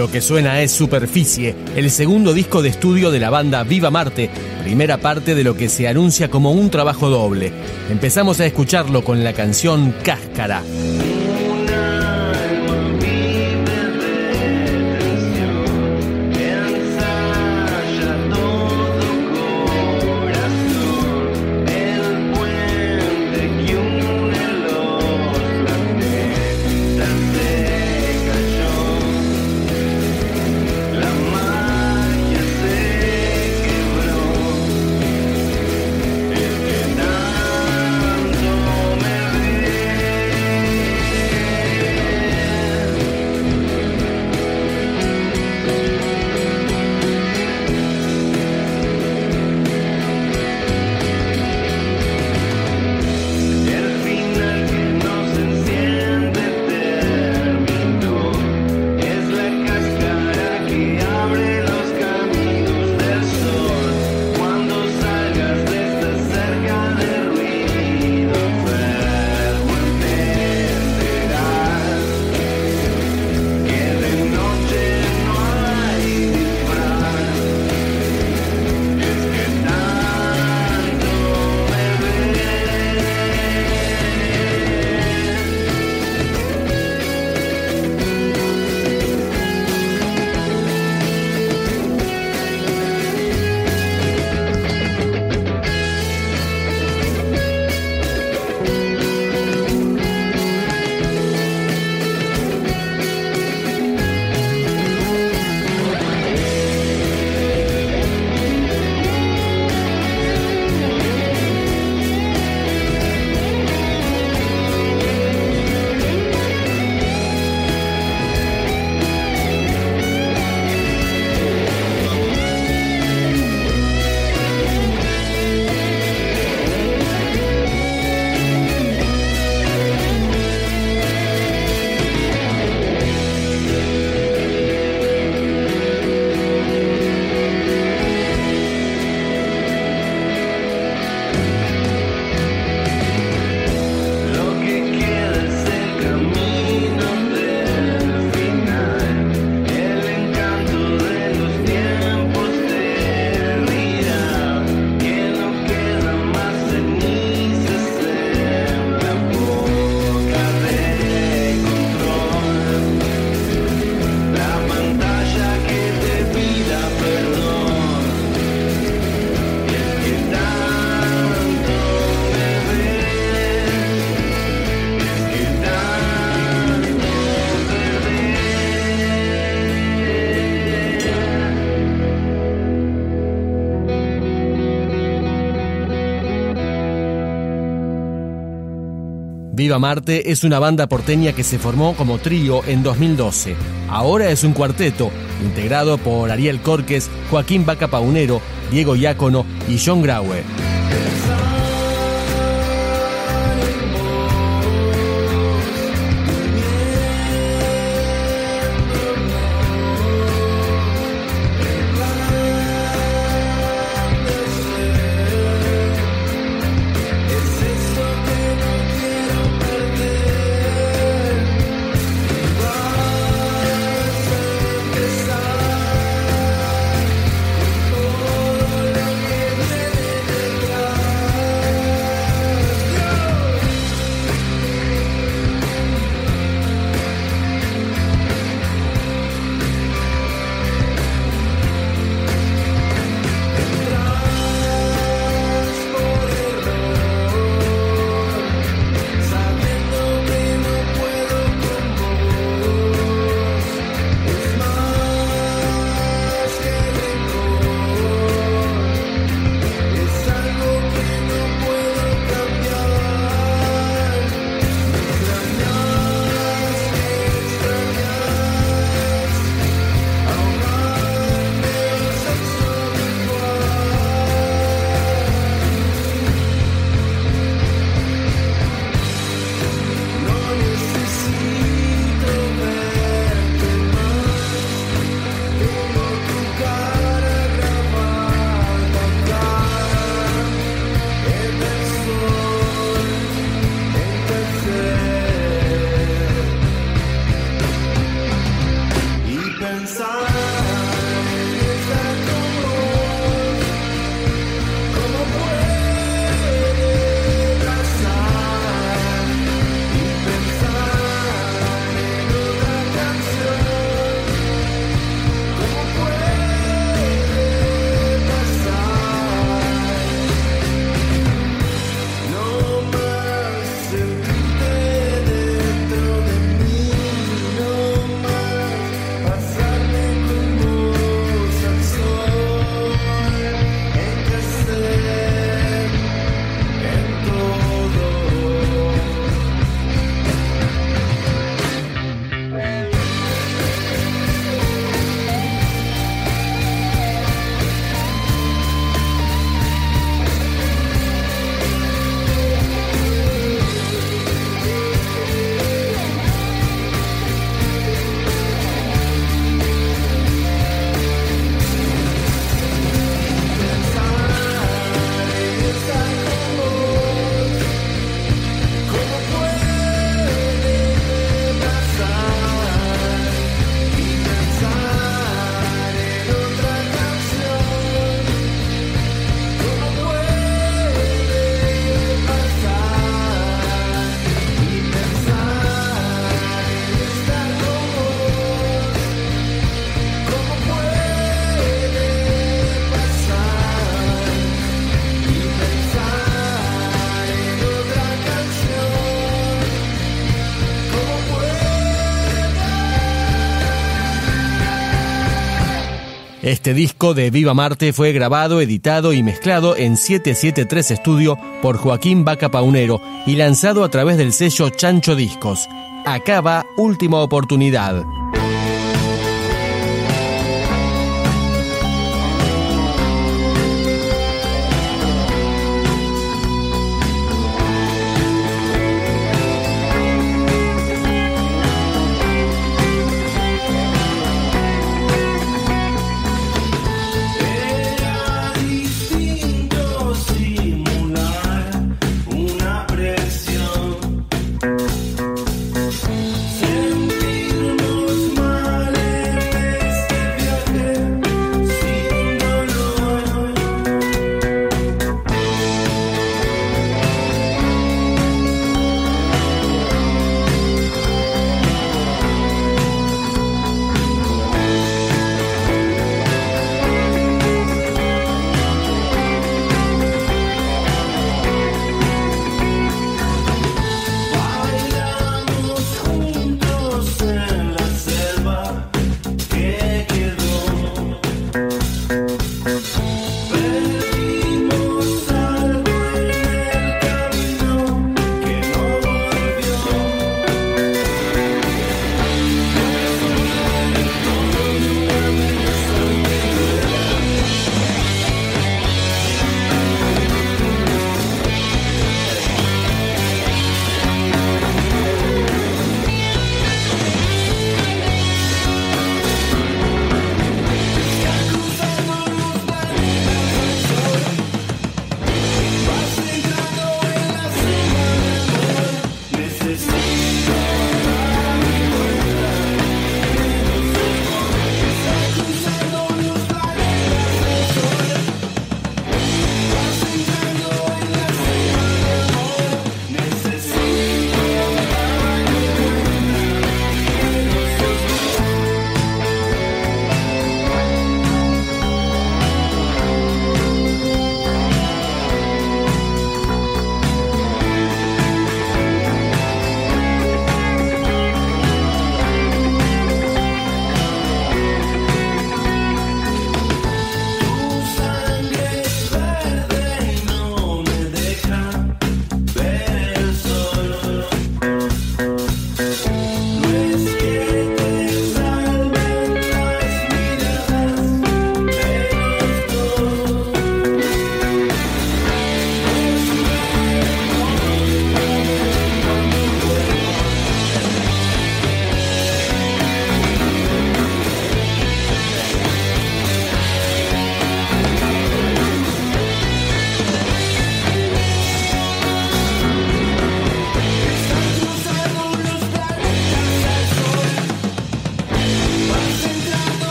Lo que suena es Superficie, el segundo disco de estudio de la banda Viva Marte, primera parte de lo que se anuncia como un trabajo doble. Empezamos a escucharlo con la canción Cáscara. Viva Marte es una banda porteña que se formó como trío en 2012. Ahora es un cuarteto, integrado por Ariel Corques, Joaquín Baca Paunero, Diego Iácono y John Graue. Este disco de Viva Marte fue grabado, editado y mezclado en 773 Studio por Joaquín Vaca Paunero y lanzado a través del sello Chancho Discos. Acaba Última Oportunidad.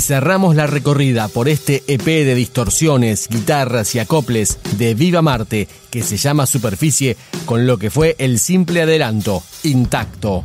Cerramos la recorrida por este EP de distorsiones, guitarras y acoples de Viva Marte que se llama Superficie con lo que fue el simple adelanto, intacto.